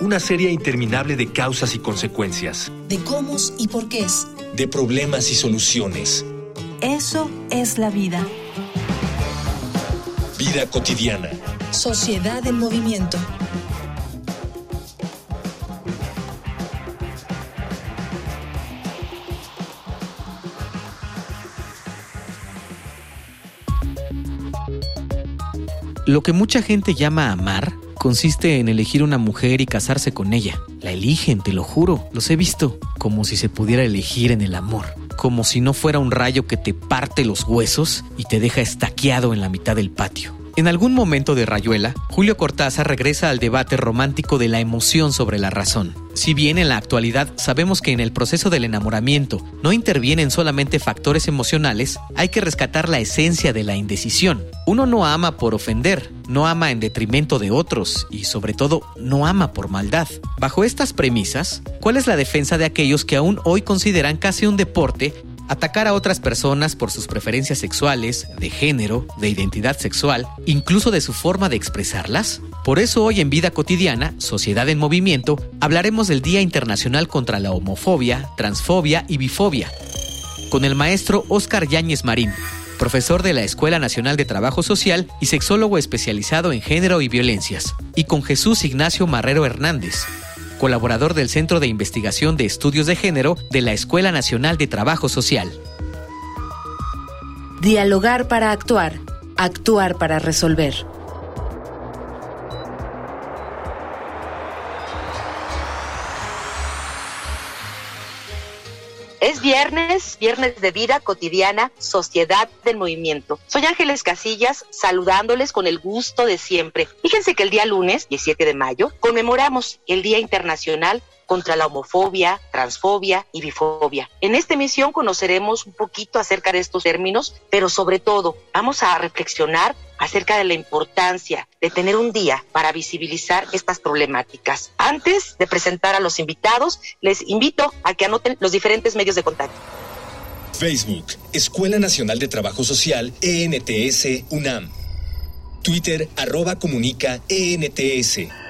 una serie interminable de causas y consecuencias. De cómo y por qué. De problemas y soluciones. Eso es la vida. Vida cotidiana. Sociedad en movimiento. Lo que mucha gente llama amar consiste en elegir una mujer y casarse con ella. La eligen, te lo juro, los he visto, como si se pudiera elegir en el amor, como si no fuera un rayo que te parte los huesos y te deja estaqueado en la mitad del patio. En algún momento de Rayuela, Julio Cortázar regresa al debate romántico de la emoción sobre la razón. Si bien en la actualidad sabemos que en el proceso del enamoramiento no intervienen solamente factores emocionales, hay que rescatar la esencia de la indecisión. Uno no ama por ofender, no ama en detrimento de otros y sobre todo no ama por maldad. Bajo estas premisas, ¿cuál es la defensa de aquellos que aún hoy consideran casi un deporte atacar a otras personas por sus preferencias sexuales, de género, de identidad sexual, incluso de su forma de expresarlas? Por eso hoy en Vida Cotidiana, Sociedad en Movimiento, hablaremos del Día Internacional contra la Homofobia, Transfobia y Bifobia, con el maestro Óscar Yáñez Marín, profesor de la Escuela Nacional de Trabajo Social y sexólogo especializado en género y violencias, y con Jesús Ignacio Marrero Hernández, colaborador del Centro de Investigación de Estudios de Género de la Escuela Nacional de Trabajo Social. Dialogar para actuar, actuar para resolver. Viernes, viernes de vida cotidiana, sociedad del movimiento. Soy Ángeles Casillas, saludándoles con el gusto de siempre. Fíjense que el día lunes, 17 de mayo, conmemoramos el Día Internacional contra la homofobia, transfobia y bifobia. En esta emisión conoceremos un poquito acerca de estos términos, pero sobre todo vamos a reflexionar acerca de la importancia de tener un día para visibilizar estas problemáticas. Antes de presentar a los invitados, les invito a que anoten los diferentes medios de contacto. Facebook, Escuela Nacional de Trabajo Social, ENTS, UNAM. Twitter, arroba comunica, ENTS.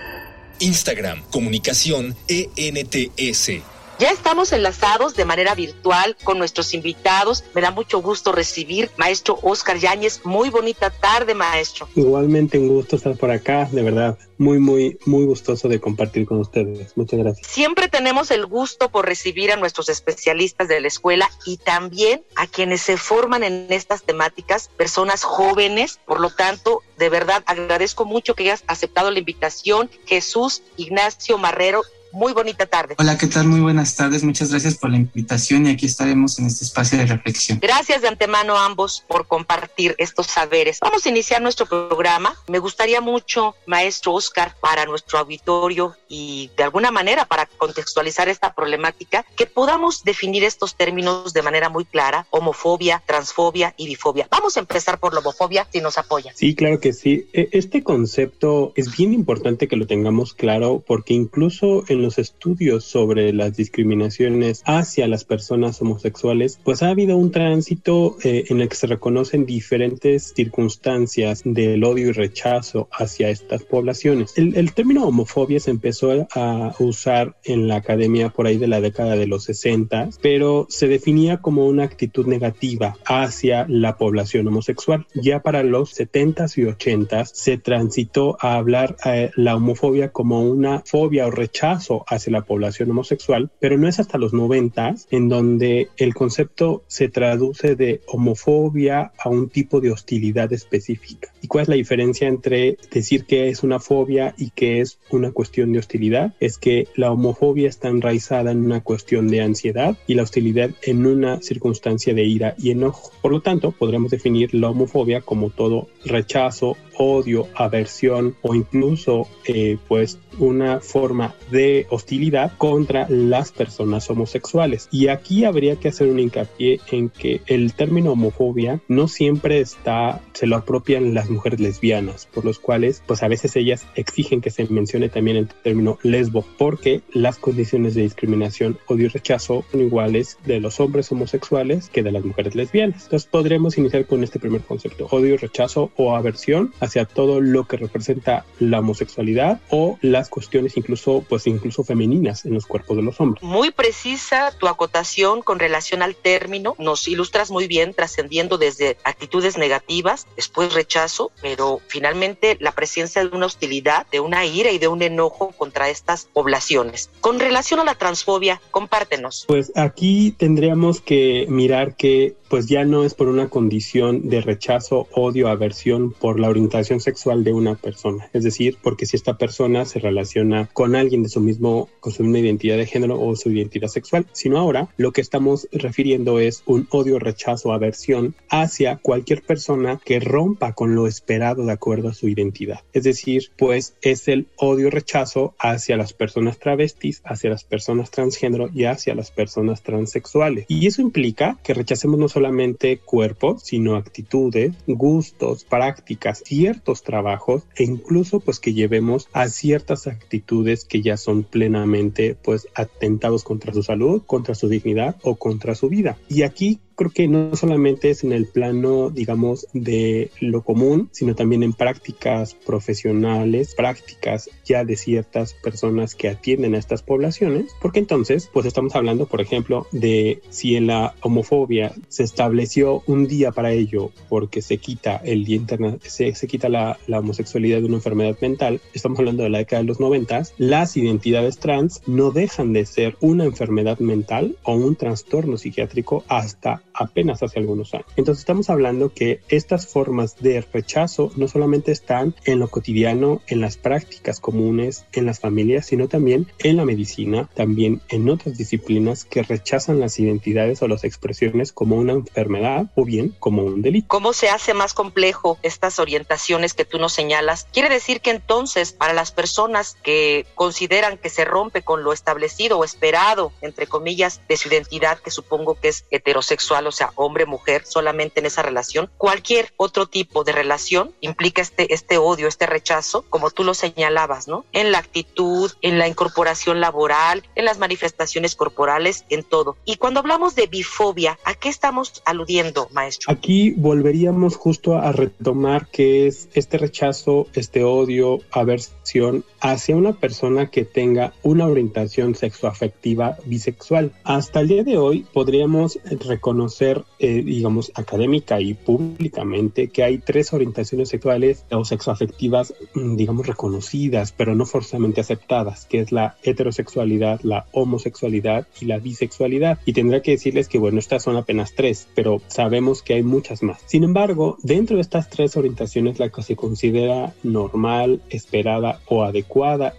Instagram, comunicación ENTS. Ya estamos enlazados de manera virtual con nuestros invitados. Me da mucho gusto recibir maestro Oscar Yáñez. Muy bonita tarde, maestro. Igualmente un gusto estar por acá, de verdad. Muy, muy, muy gustoso de compartir con ustedes. Muchas gracias. Siempre tenemos el gusto por recibir a nuestros especialistas de la escuela y también a quienes se forman en estas temáticas, personas jóvenes. Por lo tanto, de verdad agradezco mucho que hayas aceptado la invitación. Jesús Ignacio Marrero, muy bonita tarde. Hola, ¿qué tal? Muy buenas tardes. Muchas gracias por la invitación y aquí estaremos en este espacio de reflexión. Gracias de antemano a ambos por compartir estos saberes. Vamos a iniciar nuestro programa. Me gustaría mucho, maestro Oscar, para nuestro auditorio y de alguna manera para contextualizar esta problemática, que podamos definir estos términos de manera muy clara, homofobia, transfobia y bifobia. Vamos a empezar por la homofobia, si nos apoya. Sí, claro que sí. E, este concepto es bien importante que lo tengamos claro porque incluso en los estudios sobre las discriminaciones hacia las personas homosexuales, pues ha habido un tránsito eh, en el que se reconocen diferentes circunstancias del odio y rechazo hacia estas poblaciones. El, el término homofobia se empezó a usar en la academia por ahí de la década de los 60, pero se definía como una actitud negativa hacia la población homosexual. Ya para los 70s y 80s se transitó a hablar eh, la homofobia como una fobia o rechazo hacia la población homosexual, pero no es hasta los 90 en donde el concepto se traduce de homofobia a un tipo de hostilidad específica. ¿Y cuál es la diferencia entre decir que es una fobia y que es una cuestión de hostilidad? Es que la homofobia está enraizada en una cuestión de ansiedad y la hostilidad en una circunstancia de ira y enojo. Por lo tanto, podremos definir la homofobia como todo rechazo odio, aversión o incluso eh, pues una forma de hostilidad contra las personas homosexuales. Y aquí habría que hacer un hincapié en que el término homofobia no siempre está, se lo apropian las mujeres lesbianas, por los cuales pues a veces ellas exigen que se mencione también el término lesbo, porque las condiciones de discriminación, odio y rechazo son iguales de los hombres homosexuales que de las mujeres lesbianas. Entonces podremos iniciar con este primer concepto, odio rechazo o aversión hacia todo lo que representa la homosexualidad o las cuestiones incluso pues incluso femeninas en los cuerpos de los hombres. Muy precisa tu acotación con relación al término, nos ilustras muy bien trascendiendo desde actitudes negativas, después rechazo, pero finalmente la presencia de una hostilidad, de una ira y de un enojo contra estas poblaciones. Con relación a la transfobia, compártenos. Pues aquí tendríamos que mirar que pues ya no es por una condición de rechazo, odio, aversión por la orientación sexual de una persona. Es decir, porque si esta persona se relaciona con alguien de su mismo, con su misma identidad de género o su identidad sexual, sino ahora lo que estamos refiriendo es un odio, rechazo, aversión hacia cualquier persona que rompa con lo esperado de acuerdo a su identidad. Es decir, pues es el odio, rechazo hacia las personas travestis, hacia las personas transgénero y hacia las personas transexuales. Y eso implica que rechacemos no solamente cuerpos, sino actitudes, gustos, prácticas, ciertos trabajos e incluso pues que llevemos a ciertas actitudes que ya son plenamente pues atentados contra su salud, contra su dignidad o contra su vida. Y aquí creo que no solamente es en el plano, digamos, de lo común, sino también en prácticas profesionales, prácticas ya de ciertas personas que atienden a estas poblaciones, porque entonces, pues estamos hablando, por ejemplo, de si en la homofobia se estableció un día para ello porque se quita el día interna se, se quita la, la homosexualidad de una enfermedad mental, estamos hablando de la década de los noventas, las identidades trans no dejan de ser una enfermedad mental o un trastorno psiquiátrico hasta apenas hace algunos años. Entonces estamos hablando que estas formas de rechazo no solamente están en lo cotidiano, en las prácticas comunes, en las familias, sino también en la medicina, también en otras disciplinas que rechazan las identidades o las expresiones como una enfermedad o bien como un delito. ¿Cómo se hace más complejo estas orientaciones que tú nos señalas? Quiere decir que entonces para las personas que consideran que se rompe con lo establecido o esperado, entre comillas, de su identidad, que supongo que es heterosexual o sea, hombre-mujer, solamente en esa relación. Cualquier otro tipo de relación implica este, este odio, este rechazo, como tú lo señalabas, ¿no? En la actitud, en la incorporación laboral, en las manifestaciones corporales, en todo. Y cuando hablamos de bifobia, ¿a qué estamos aludiendo, maestro? Aquí volveríamos justo a retomar que es este rechazo, este odio, aversión hacia una persona que tenga una orientación sexoafectiva bisexual. Hasta el día de hoy podríamos reconocer eh, digamos, académica y públicamente que hay tres orientaciones sexuales o sexoafectivas, mm, digamos, reconocidas, pero no forzosamente aceptadas, que es la heterosexualidad, la homosexualidad y la bisexualidad. Y tendrá que decirles que, bueno, estas son apenas tres, pero sabemos que hay muchas más. Sin embargo, dentro de estas tres orientaciones, la que se considera normal, esperada o adecuada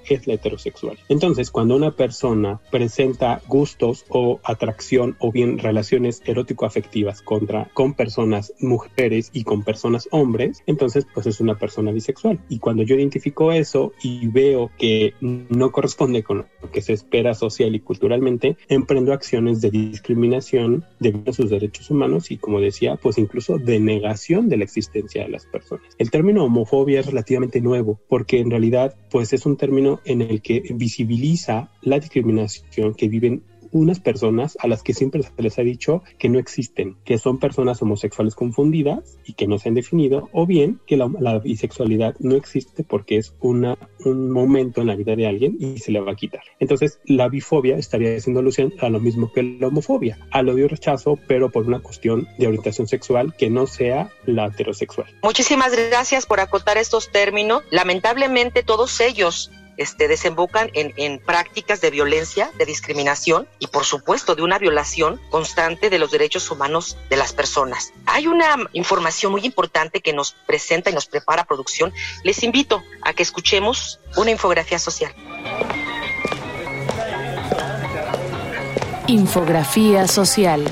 es la heterosexual. Entonces, cuando una persona presenta gustos o atracción o bien relaciones erótico afectivas contra, con personas mujeres y con personas hombres, entonces pues es una persona bisexual. Y cuando yo identifico eso y veo que no corresponde con lo que se espera social y culturalmente, emprendo acciones de discriminación de sus derechos humanos y como decía, pues incluso de negación de la existencia de las personas. El término homofobia es relativamente nuevo porque en realidad pues es un término en el que visibiliza la discriminación que viven unas personas a las que siempre se les ha dicho que no existen, que son personas homosexuales confundidas y que no se han definido, o bien que la, bisexualidad no existe porque es una, un momento en la vida de alguien y se le va a quitar. Entonces, la bifobia estaría haciendo alusión a lo mismo que la homofobia, al odio y rechazo, pero por una cuestión de orientación sexual que no sea la heterosexual. Muchísimas gracias por acotar estos términos. Lamentablemente, todos ellos este, desembocan en, en, prácticas de violencia, de discriminación y por supuesto de una violación constante de los derechos humanos de las personas. Hay una información muy importante que nos presenta y nos prepara producción. Les invito a que escuchemos una infografía social. Infografía social.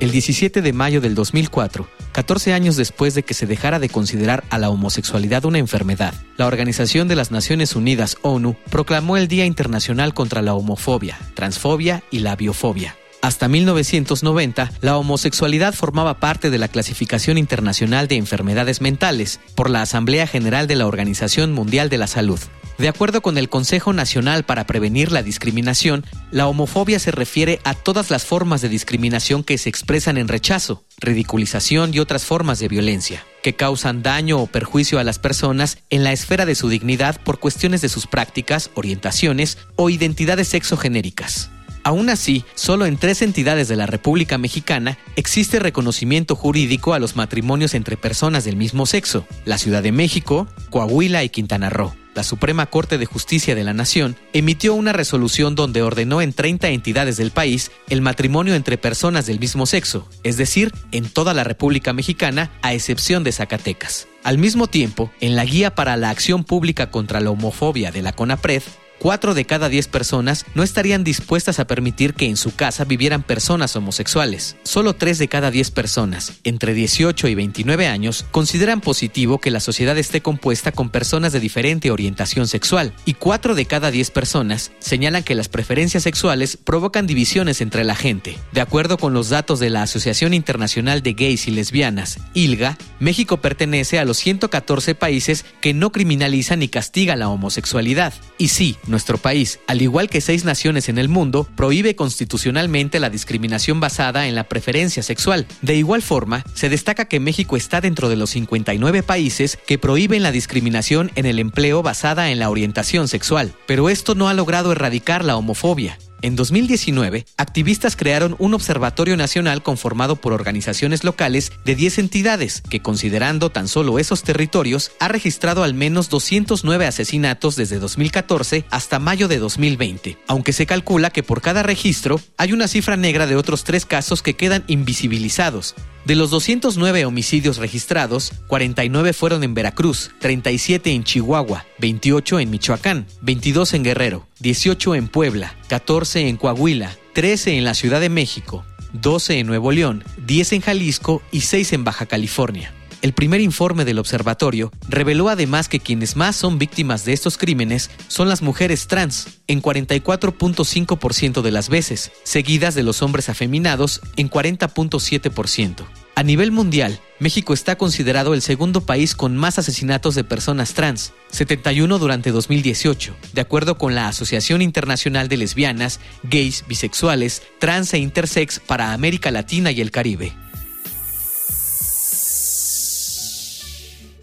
El 17 de mayo del 2004, 14 años después de que se dejara de considerar a la homosexualidad una enfermedad, la Organización de las Naciones Unidas, ONU, proclamó el Día Internacional contra la Homofobia, Transfobia y la Biofobia. Hasta 1990, la homosexualidad formaba parte de la Clasificación Internacional de Enfermedades Mentales por la Asamblea General de la Organización Mundial de la Salud. De acuerdo con el Consejo Nacional para Prevenir la Discriminación, la homofobia se refiere a todas las formas de discriminación que se expresan en rechazo, ridiculización y otras formas de violencia, que causan daño o perjuicio a las personas en la esfera de su dignidad por cuestiones de sus prácticas, orientaciones o identidades sexogenéricas. Aún así, solo en tres entidades de la República Mexicana existe reconocimiento jurídico a los matrimonios entre personas del mismo sexo, la Ciudad de México, Coahuila y Quintana Roo la Suprema Corte de Justicia de la Nación emitió una resolución donde ordenó en 30 entidades del país el matrimonio entre personas del mismo sexo, es decir, en toda la República Mexicana, a excepción de Zacatecas. Al mismo tiempo, en la Guía para la Acción Pública contra la Homofobia de la CONAPRED, Cuatro de cada diez personas no estarían dispuestas a permitir que en su casa vivieran personas homosexuales. Solo tres de cada diez personas, entre 18 y 29 años, consideran positivo que la sociedad esté compuesta con personas de diferente orientación sexual. Y cuatro de cada diez personas señalan que las preferencias sexuales provocan divisiones entre la gente. De acuerdo con los datos de la Asociación Internacional de Gays y Lesbianas, ILGA, México pertenece a los 114 países que no criminalizan ni castigan la homosexualidad. Y sí, nuestro país, al igual que seis naciones en el mundo, prohíbe constitucionalmente la discriminación basada en la preferencia sexual. De igual forma, se destaca que México está dentro de los 59 países que prohíben la discriminación en el empleo basada en la orientación sexual. Pero esto no ha logrado erradicar la homofobia. En 2019, activistas crearon un observatorio nacional conformado por organizaciones locales de 10 entidades que, considerando tan solo esos territorios, ha registrado al menos 209 asesinatos desde 2014 hasta mayo de 2020, aunque se calcula que por cada registro hay una cifra negra de otros tres casos que quedan invisibilizados, de los 209 homicidios registrados, 49 fueron en Veracruz, 37 en Chihuahua, 28 en Michoacán, 22 en Guerrero, 18 en Puebla, 14 en Coahuila, 13 en la Ciudad de México, 12 en Nuevo León, 10 en Jalisco y 6 en Baja California. El primer informe del observatorio reveló además que quienes más son víctimas de estos crímenes son las mujeres trans, en 44.5% de las veces, seguidas de los hombres afeminados en 40.7%. A nivel mundial, México está considerado el segundo país con más asesinatos de personas trans, 71 durante 2018, de acuerdo con la Asociación Internacional de Lesbianas, Gays, Bisexuales, Trans e Intersex para América Latina y el Caribe.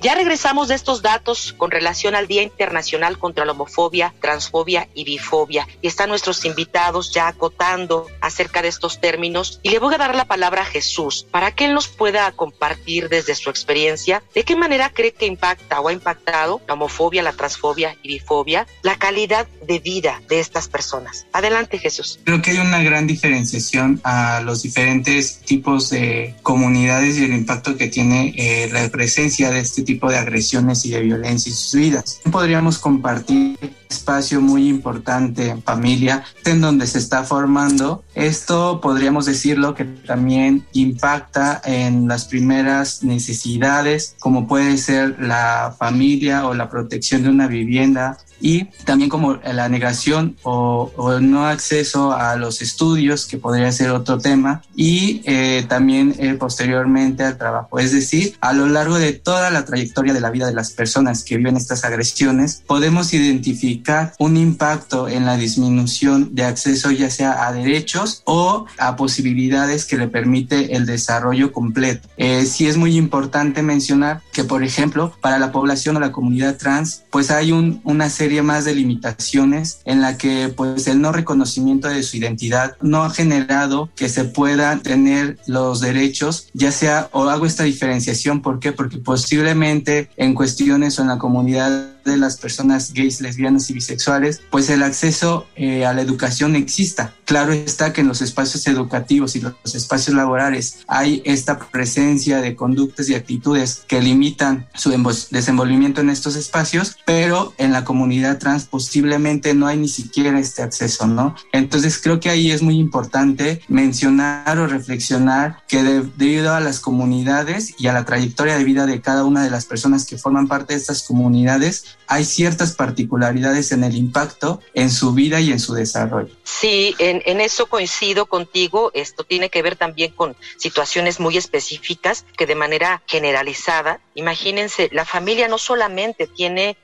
Ya regresamos de estos datos con relación al Día Internacional contra la Homofobia, Transfobia y Bifobia. Y están nuestros invitados ya acotando acerca de estos términos. Y le voy a dar la palabra a Jesús para que él nos pueda compartir desde su experiencia de qué manera cree que impacta o ha impactado la homofobia, la transfobia y bifobia, la calidad de vida de estas personas. Adelante, Jesús. Creo que hay una gran diferenciación a los diferentes tipos de comunidades y el impacto que tiene eh, la presencia de este tipo tipo de agresiones y de violencia en sus vidas. Podríamos compartir espacio muy importante en familia en donde se está formando. Esto podríamos decirlo que también impacta en las primeras necesidades como puede ser la familia o la protección de una vivienda, y también como la negación o, no acceso a los estudios, que podría ser otro tema, y eh, también eh, posteriormente al trabajo. Es decir, a lo largo de toda la trayectoria de la vida de las personas que viven estas agresiones, podemos identificar un impacto en la disminución de acceso ya sea a derechos o a posibilidades que le permite el desarrollo completo. Eh, sí es muy importante mencionar que, por ejemplo, para la población o la comunidad trans, pues hay un, una más de limitaciones en la que pues el no reconocimiento de su identidad no ha generado que se puedan tener los derechos, ya sea o hago esta diferenciación, ¿por qué? Porque posiblemente en cuestiones o en la comunidad de las personas gays, lesbianas y bisexuales, pues el acceso eh, a la educación exista. Claro está que en los espacios educativos y los espacios laborales hay esta presencia de conductas y actitudes que limitan su desenvolvimiento en estos espacios, pero en la comunidad trans posiblemente no hay ni siquiera este acceso, ¿no? Entonces creo que ahí es muy importante mencionar o reflexionar que debido a las comunidades y a la trayectoria de vida de cada una de las personas que forman parte de estas comunidades, hay ciertas particularidades en el impacto en su vida y en su desarrollo. Sí, en, eso coincido contigo. Esto tiene que ver también con situaciones muy específicas que de manera generalizada, imagínense, la familia no solamente tiene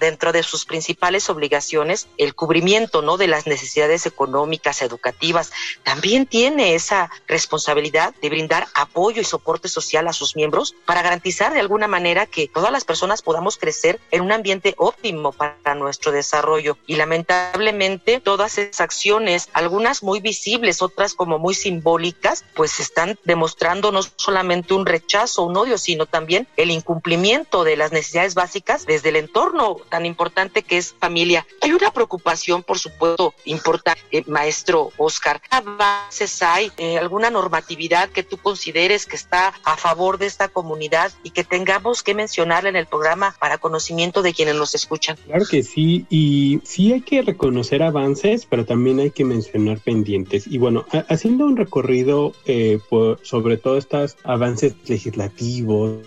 dentro de sus principales obligaciones el cubrimiento, ¿no? De las necesidades económicas, educativas, también tiene esa responsabilidad de brindar apoyo y soporte social a sus miembros para garantizar de alguna manera que todas las personas podamos crecer en un ambiente óptimo para nuestro desarrollo. Y lamentablemente todas esas acciones, algunas muy visibles, otras como muy simbólicas, pues están demostrando no solamente un rechazo, un odio, sino también el incumplimiento de las necesidades básicas desde el entorno tan importante que es familia. Hay una preocupación, por supuesto, importante, eh, maestro Oscar. ¿Qué avances hay? Eh, ¿Alguna normatividad que tú consideres que está a favor de esta comunidad y que tengamos que mencionarla en el programa para conocimiento de quienes nos escuchan? Claro que sí, y sí hay que reconocer avances, pero también hay que mencionar pendientes. Y bueno, haciendo un recorrido eh, sobre todo estos avances legislativos,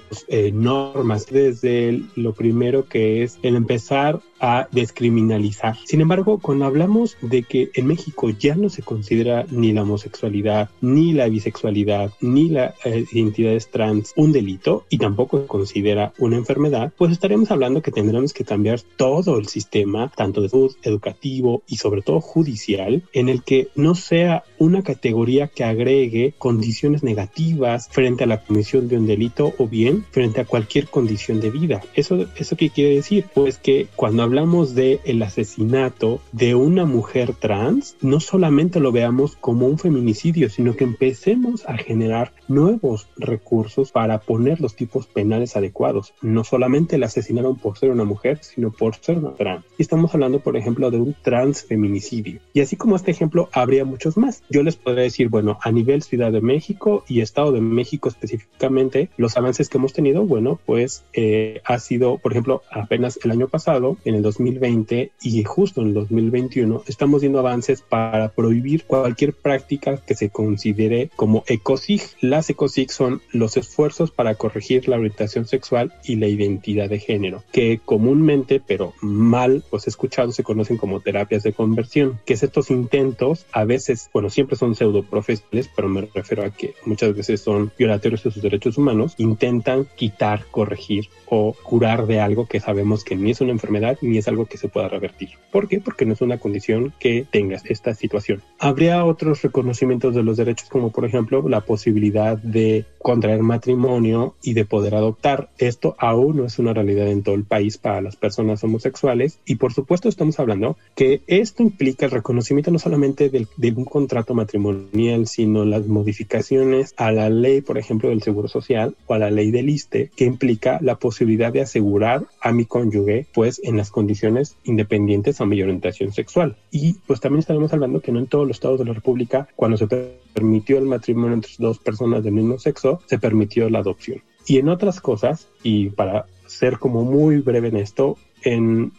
normas, desde lo primero que es el empezar a descriminalizar. Sin embargo, cuando hablamos de que en México ya no se considera ni la homosexualidad, ni la bisexualidad, ni la eh, identidades trans un delito y tampoco se considera una enfermedad, pues estaremos hablando que tendremos que cambiar todo el sistema, tanto de salud, educativo y sobre todo judicial, en el que no sea una categoría que agregue condiciones negativas frente a la comisión de un delito o bien frente a cualquier condición de vida. ¿Eso, eso qué quiere decir? Pues que cuando hablamos de el asesinato de una mujer trans, no solamente lo veamos como un feminicidio, sino que empecemos a generar nuevos recursos para poner los tipos penales adecuados. No solamente la asesinaron por ser una mujer, sino por ser una trans. Y estamos hablando, por ejemplo, de un transfeminicidio. Y así como este ejemplo, habría muchos más. Yo les podría decir, bueno, a nivel Ciudad de México y Estado de México específicamente, los avances que hemos tenido, bueno, pues eh, ha sido, por ejemplo, apenas el año pasado, en el 2020 y justo en el 2021 estamos viendo avances para prohibir cualquier práctica que se considere como ecosig. Las ecosig son los esfuerzos para corregir la orientación sexual y la identidad de género, que comúnmente, pero mal, pues escuchado, se conocen como terapias de conversión, que es estos intentos, a veces, bueno, siempre son pseudo profesionales, pero me refiero a que muchas veces son violatorios de sus derechos humanos, intentan quitar, corregir o curar de algo que sabemos que ni es una enfermedad ni es algo que se pueda revertir. ¿Por qué? Porque no es una condición que tengas esta situación. Habría otros reconocimientos de los derechos como por ejemplo la posibilidad de contraer matrimonio y de poder adoptar. Esto aún no es una realidad en todo el país para las personas homosexuales y por supuesto estamos hablando que esto implica el reconocimiento no solamente de, de un contrato matrimonial, sino las modificaciones a la ley, por ejemplo, del Seguro Social o a la ley del ISTE, que implica la posibilidad de asegurar a mi cónyuge pues en las condiciones independientes a mi orientación sexual. Y pues también estaremos hablando que no en todos los estados de la República, cuando se permitió el matrimonio entre dos personas del mismo sexo, se permitió la adopción. Y en otras cosas, y para ser como muy breve en esto, en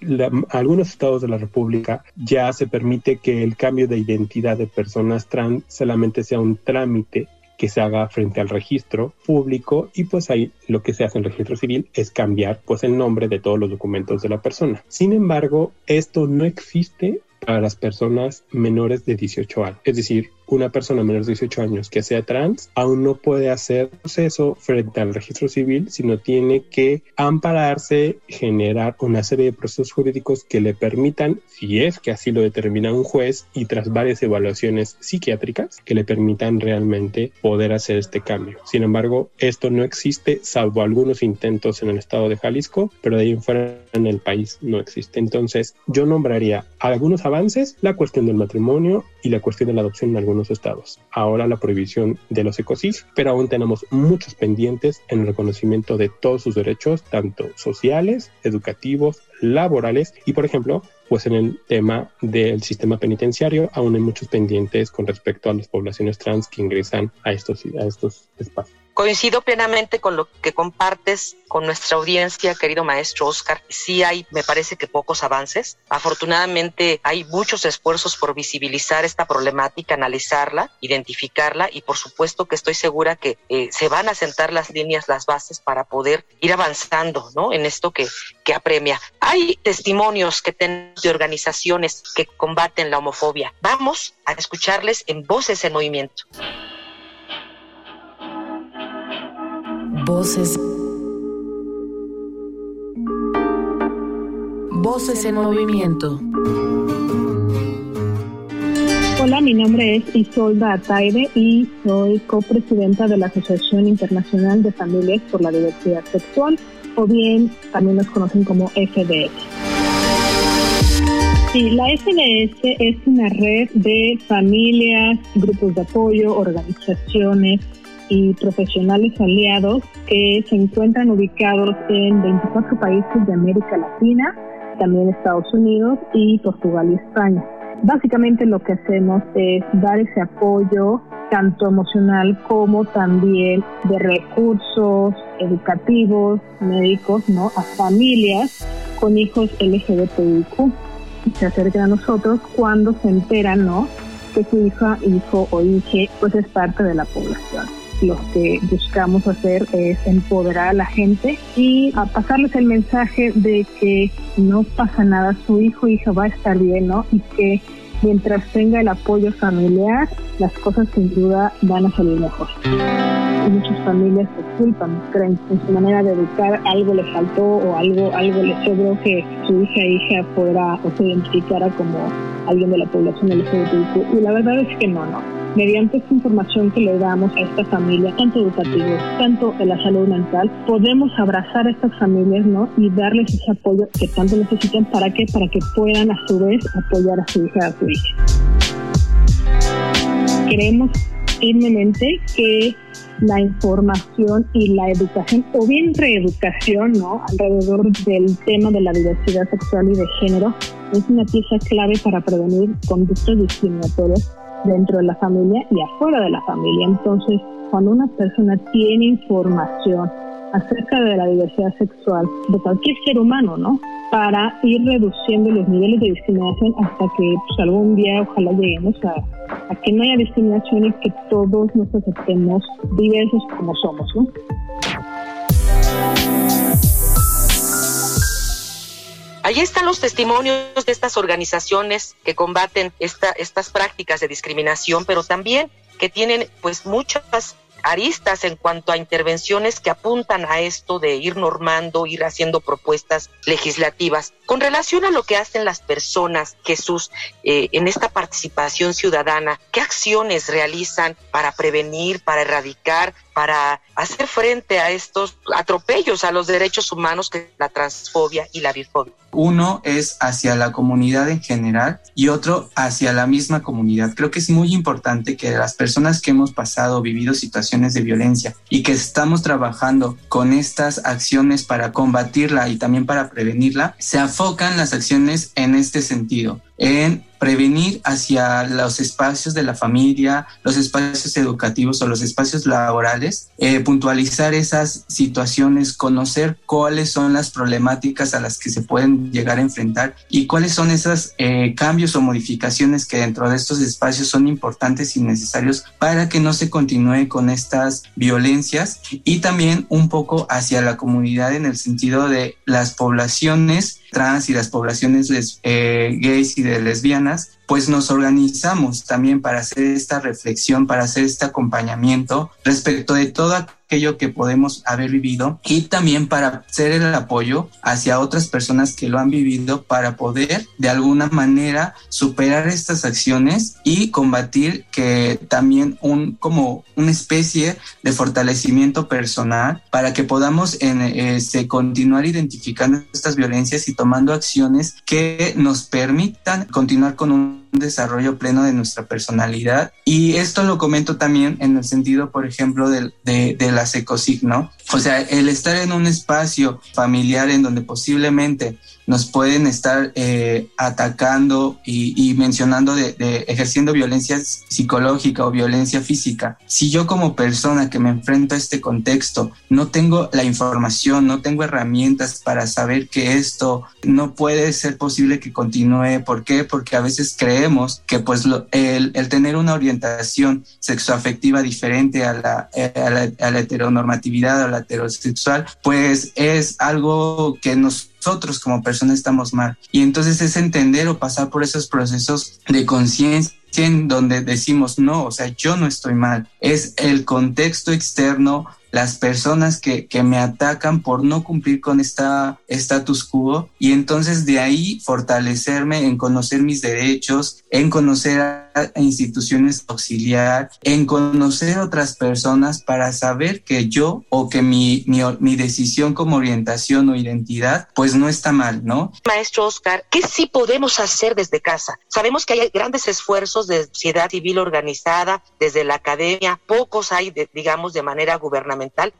algunos estados de la República ya se permite que el cambio de identidad de personas trans solamente sea un trámite que se haga frente al registro público y pues ahí lo que se hace en registro civil es cambiar pues el nombre de todos los documentos de la persona. Sin embargo, esto no existe para las personas menores de 18 años. Es decir, una persona menor de 18 años que sea trans aún no puede hacer proceso frente al registro civil, sino tiene que ampararse, generar una serie de procesos jurídicos que le permitan, si es que así lo determina un juez y tras varias evaluaciones psiquiátricas, que le permitan realmente poder hacer este cambio. Sin embargo, esto no existe salvo algunos intentos en el estado de Jalisco, pero de ahí en fuera en el país no existe. Entonces, yo nombraría algunos avances, la cuestión del matrimonio y la cuestión de la adopción en algunos estados. Ahora la prohibición de los ecosis, pero aún tenemos muchos pendientes en el reconocimiento de todos sus derechos, tanto sociales, educativos, laborales y, por ejemplo, pues en el tema del sistema penitenciario aún hay muchos pendientes con respecto a las poblaciones trans que ingresan a estos, a estos espacios. Coincido plenamente con lo que compartes con nuestra audiencia, querido maestro Oscar. Sí hay, me parece que pocos avances. Afortunadamente hay muchos esfuerzos por visibilizar esta problemática, analizarla, identificarla y por supuesto que estoy segura que eh, se van a sentar las líneas, las bases para poder ir avanzando ¿no? en esto que, que apremia. Hay testimonios que tenemos de organizaciones que combaten la homofobia. Vamos a escucharles en Voces en Movimiento. Voces. Voces en movimiento. Hola, mi nombre es Isolda Ataide y soy copresidenta de la Asociación Internacional de Familias por la Diversidad Sexual, o bien también nos conocen como FDS. Sí, la FDS es una red de familias, grupos de apoyo, organizaciones, y profesionales aliados que se encuentran ubicados en 24 países de América Latina, también Estados Unidos y Portugal y España. Básicamente lo que hacemos es dar ese apoyo tanto emocional como también de recursos educativos, médicos, ¿no? a familias con hijos LGBTIQ. Se acercan a nosotros cuando se enteran, ¿no? que su hija, hijo o hija pues es parte de la población lo que buscamos hacer es empoderar a la gente y a pasarles el mensaje de que no pasa nada, su hijo hija va a estar bien, ¿no? Y que mientras tenga el apoyo familiar, las cosas sin duda van a salir mejor. Muchas familias se culpan, creen en su manera de educar algo le faltó o algo, algo le sobró que su hija hija fuera o se identificara como alguien de la población LGBT. Y la verdad es que no, no mediante esta información que le damos a esta familia, tanto educativa, tanto en la salud mental, podemos abrazar a estas familias, ¿no? Y darles ese apoyo que tanto necesitan para que para que puedan a su vez apoyar a su hija, a su hija. Creemos firmemente que la información y la educación, o bien reeducación, ¿no? Alrededor del tema de la diversidad sexual y de género, es una pieza clave para prevenir conductas discriminatorias dentro de la familia y afuera de la familia. Entonces, cuando una persona tiene información acerca de la diversidad sexual de cualquier ser humano, ¿no? Para ir reduciendo los niveles de discriminación hasta que pues, algún día ojalá lleguemos a, a, que no haya discriminación y que todos nos aceptemos diversos como somos, ¿no? Allí están los testimonios de estas organizaciones que combaten esta, estas prácticas de discriminación, pero también que tienen pues muchas aristas en cuanto a intervenciones que apuntan a esto de ir normando, ir haciendo propuestas legislativas. Con relación a lo que hacen las personas, Jesús, eh, en esta participación ciudadana, ¿qué acciones realizan para prevenir, para erradicar, para hacer frente a estos atropellos a los derechos humanos que la transfobia y la bifobia? Uno es hacia la comunidad en general y otro hacia la misma comunidad. Creo que es muy importante que las personas que hemos pasado, vivido situaciones de violencia y que estamos trabajando con estas acciones para combatirla y también para prevenirla, se enfocan las acciones en este sentido en prevenir hacia los espacios de la familia, los espacios educativos o los espacios laborales, eh, puntualizar esas situaciones, conocer cuáles son las problemáticas a las que se pueden llegar a enfrentar y cuáles son esos eh, cambios o modificaciones que dentro de estos espacios son importantes y necesarios para que no se continúe con estas violencias y también un poco hacia la comunidad en el sentido de las poblaciones trans y las poblaciones eh, gays y de lesbianas, pues nos organizamos también para hacer esta reflexión, para hacer este acompañamiento respecto de todo aquello que podemos haber vivido y también para hacer el apoyo hacia otras personas que lo han vivido para poder de alguna manera superar estas acciones y combatir que también un como una especie de fortalecimiento personal para que podamos en, este, continuar identificando estas violencias y tomando acciones que nos permitan continuar con un desarrollo pleno de nuestra personalidad. Y esto lo comento también en el sentido, por ejemplo, de, de, de la ¿no? O sea, el estar en un espacio familiar en donde posiblemente nos pueden estar eh, atacando y, mencionando de, ejerciendo violencia psicológica o violencia física. Si yo como persona que me enfrento a este contexto no tengo la información, no tengo herramientas para saber que esto no puede ser posible que continúe, ¿por qué? Porque a veces creemos que pues el, tener una orientación sexoafectiva diferente a la, a la heteronormatividad, a la heterosexual, pues es algo que nos nosotros como personas estamos mal. Y entonces es entender o pasar por esos procesos de conciencia en donde decimos, no, o sea, yo no estoy mal, es el contexto externo las personas que, que, me atacan por no cumplir con esta status quo y entonces de ahí fortalecerme en conocer mis derechos, en conocer a instituciones auxiliar, en conocer otras personas para saber que yo o que mi, mi, mi decisión como orientación o identidad pues no está mal, ¿no? Maestro Oscar, ¿qué sí podemos hacer desde casa? Sabemos que hay grandes esfuerzos de sociedad civil organizada, desde la academia, pocos hay, digamos, de manera gubernamental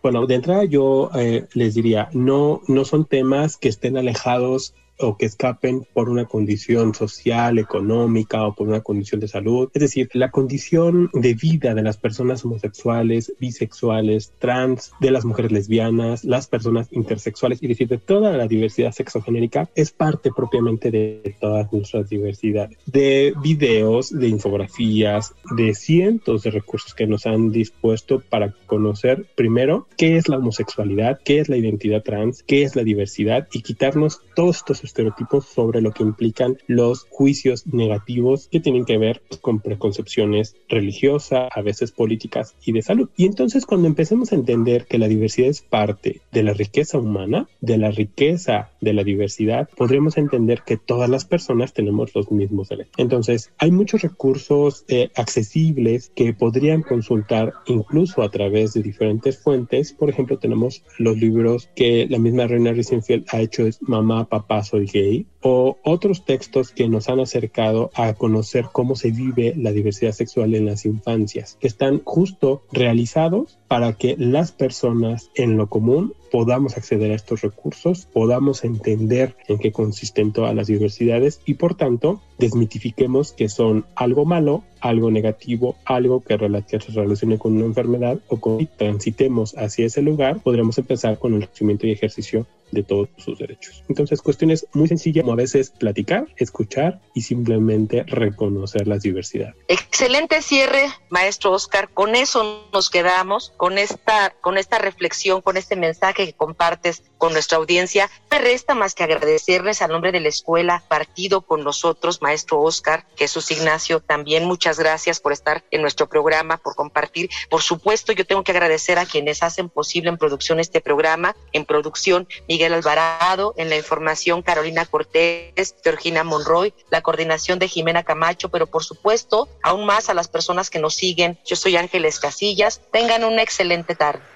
bueno, de entrada yo eh, les diría, no, no son temas que estén alejados o que escapen por una condición social, económica o por una condición de salud. Es decir, la condición de vida de las personas homosexuales, bisexuales, trans, de las mujeres lesbianas, las personas intersexuales, y decir, de toda la diversidad sexogenérica, es parte propiamente de todas nuestras diversidades. De videos, de infografías, de cientos de recursos que nos han dispuesto para conocer primero qué es la homosexualidad, qué es la identidad trans, qué es la diversidad y quitarnos todos estos estereotipos sobre lo que implican los juicios negativos que tienen que ver con preconcepciones religiosas, a veces políticas y de salud. Y entonces cuando empecemos a entender que la diversidad es parte de la riqueza humana, de la riqueza de la diversidad, podremos entender que todas las personas tenemos los mismos derechos. Entonces, hay muchos recursos eh, accesibles que podrían consultar incluso a través de diferentes fuentes. Por ejemplo, tenemos los libros que la misma Reina Risenfield ha hecho es Mamá, Papá, Soy Gay o otros textos que nos han acercado a conocer cómo se vive la diversidad sexual en las infancias, que están justo realizados para que las personas en lo común podamos acceder a estos recursos, podamos entender en qué consisten todas las diversidades y por tanto desmitifiquemos que son algo malo, algo negativo, algo que se relacione con una enfermedad o con transitemos hacia ese lugar, podremos empezar con el conocimiento y ejercicio de todos sus derechos. Entonces, cuestiones muy sencillas como a veces platicar, escuchar y simplemente reconocer las diversidades. Excelente cierre, maestro Oscar. Con eso nos quedamos, con esta, con esta reflexión, con este mensaje que compartes con nuestra audiencia. Me resta más que agradecerles al nombre de la escuela partido con nosotros, maestro Oscar, Jesús Ignacio, también muchas gracias por estar en nuestro programa, por compartir. Por supuesto, yo tengo que agradecer a quienes hacen posible en producción este programa, en producción Miguel Alvarado, en la información Carolina Cortés, Georgina Monroy, la coordinación de Jimena Camacho, pero por supuesto, aún más a las personas que nos siguen. Yo soy Ángeles Casillas. Tengan una excelente tarde.